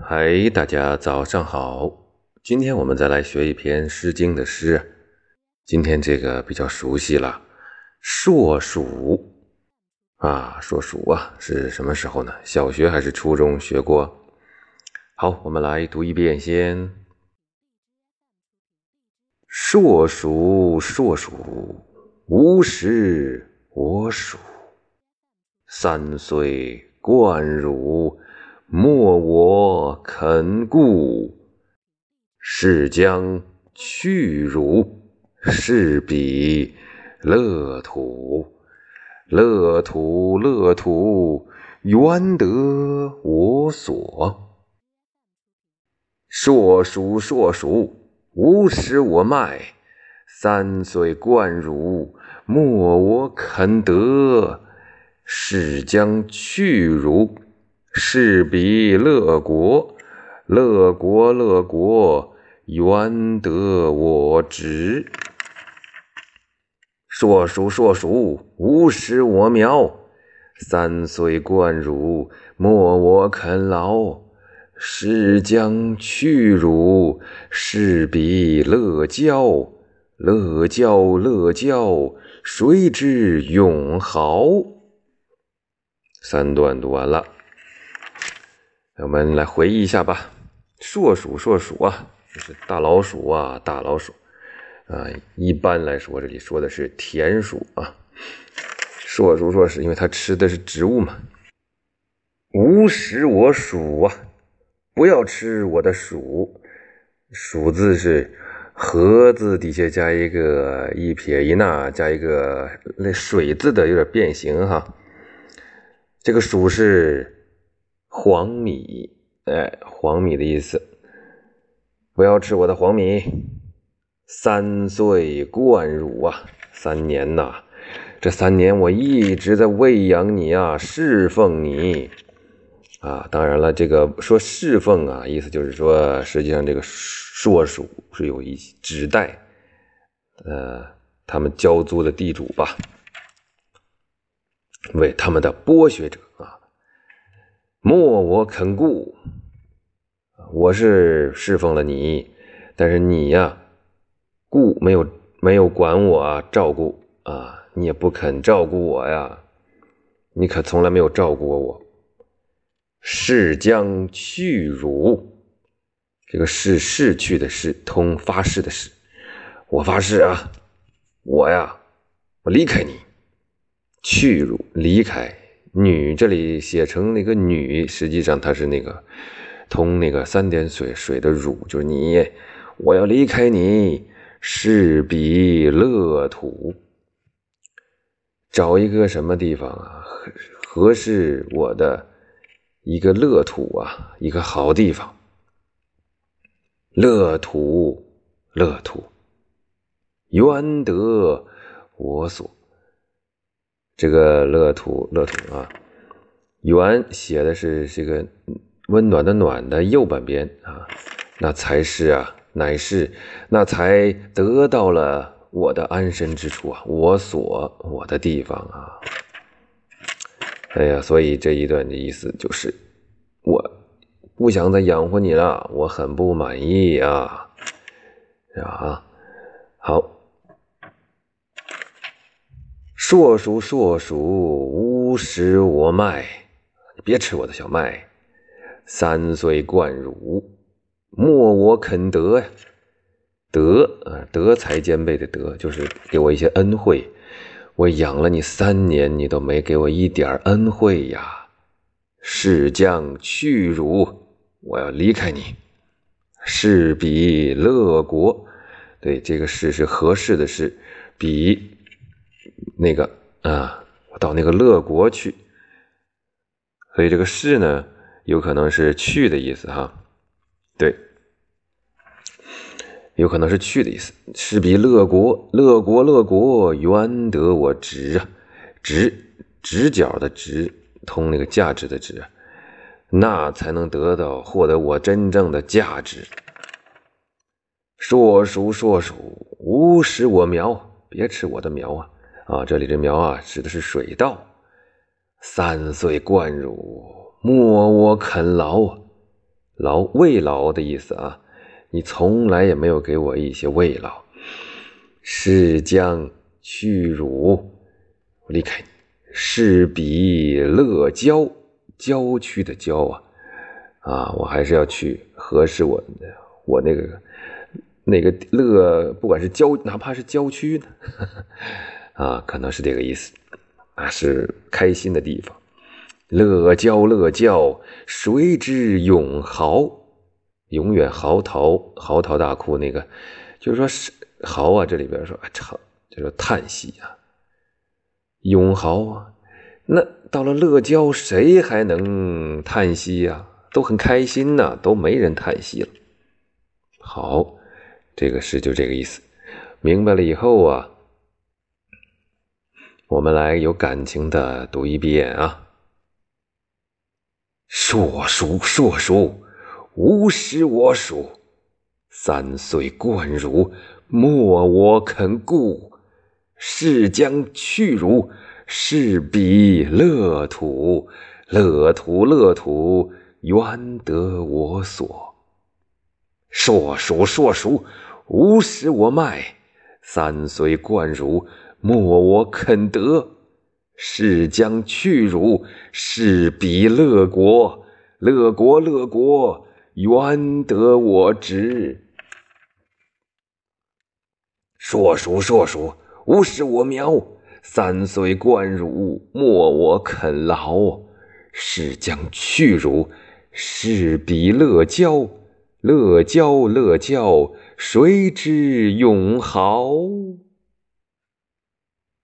嗨，大家早上好。今天我们再来学一篇《诗经》的诗。今天这个比较熟悉了，硕鼠啊，硕鼠啊，是什么时候呢？小学还是初中学过？好，我们来读一遍先。硕鼠，硕鼠，无食我黍。三岁贯汝。莫我肯顾，是将去汝，是彼乐土。乐土，乐土，原得我所。硕鼠，硕鼠，无食我麦。三岁贯汝，莫我肯得，是将去汝。是彼乐国，乐国乐国，原得我直。硕鼠硕鼠，无食我苗。三岁贯汝，莫我肯劳。是将去汝，是彼乐交。乐交乐交，谁知永豪？三段读完了。我们来回忆一下吧。硕鼠，硕鼠啊，就是大老鼠啊，大老鼠啊。一般来说，这里说的是田鼠啊。硕鼠，硕鼠，因为它吃的是植物嘛。无食我黍啊，不要吃我的黍。黍字是禾字底下加一个一撇一捺，加一个那水字的，有点变形哈。这个鼠是。黄米，哎，黄米的意思，不要吃我的黄米。三岁贯汝啊，三年呐，这三年我一直在喂养你啊，侍奉你啊。当然了，这个说侍奉啊，意思就是说，实际上这个硕鼠是有一指代，呃，他们交租的地主吧，为他们的剥削者啊。莫我肯顾，我是侍奉了你，但是你呀，顾没有没有管我啊，照顾。啊，你也不肯照顾我呀，你可从来没有照顾过我。誓将去汝，这个是逝去的逝，通发誓的誓，我发誓啊，我呀，我离开你，去汝离开。女这里写成那个女，实际上它是那个通那个三点水水的汝，就是你，我要离开你，是彼乐土，找一个什么地方啊，合合适我的一个乐土啊，一个好地方。乐土，乐土，愿得我所。这个乐土，乐土啊，圆写的是这个温暖的暖的右半边啊，那才是啊，乃是那才得到了我的安身之处啊，我所我的地方啊。哎呀，所以这一段的意思就是，我不想再养活你了，我很不满意啊，啊，好。硕鼠，硕鼠，无食我麦。你别吃我的小麦。三岁贯汝，莫我肯得呀。德啊，德才兼备的德，就是给我一些恩惠。我养了你三年，你都没给我一点恩惠呀。是将去汝，我要离开你。士彼乐国，对，这个是是合适的是彼。那个啊，我到那个乐国去，所以这个“是”呢，有可能是去的意思哈。对，有可能是去的意思。是比乐国，乐国，乐国，原得我直啊，直直角的直，通那个价值的值，那才能得到获得我真正的价值。硕鼠，硕鼠，无食我苗，别吃我的苗啊！啊，这里这苗啊，指的是水稻。三岁贯汝，莫我肯劳。劳慰劳的意思啊，你从来也没有给我一些慰劳。是将去汝，我离开你。是彼乐郊，郊区的郊啊，啊，我还是要去合适我我那个那个乐，不管是郊，哪怕是郊区呢，啊，可能是这个意思，啊，是开心的地方。乐郊乐郊，谁知永嚎，永远嚎啕嚎啕大哭。那个就是说是嚎啊，这里边说唱，就是叹息啊，永嚎啊。那到了乐郊，谁还能叹息呀？都很开心呐，都没人叹息了。好，这个诗就这个意思。明白了以后啊，我们来有感情的读一遍啊。硕鼠，硕鼠，无食我黍。三岁贯汝，莫我肯顾。是将去汝，是彼乐土。乐土，乐土，愿得我所。硕鼠，硕鼠，无食我麦。三岁贯汝，莫我肯得。是将去汝，是彼乐国。乐国，乐国，原得我直。硕鼠，硕鼠，无食我苗。三岁贯汝，莫我肯劳。是将去汝，是彼乐郊。乐郊，乐郊，谁知永豪？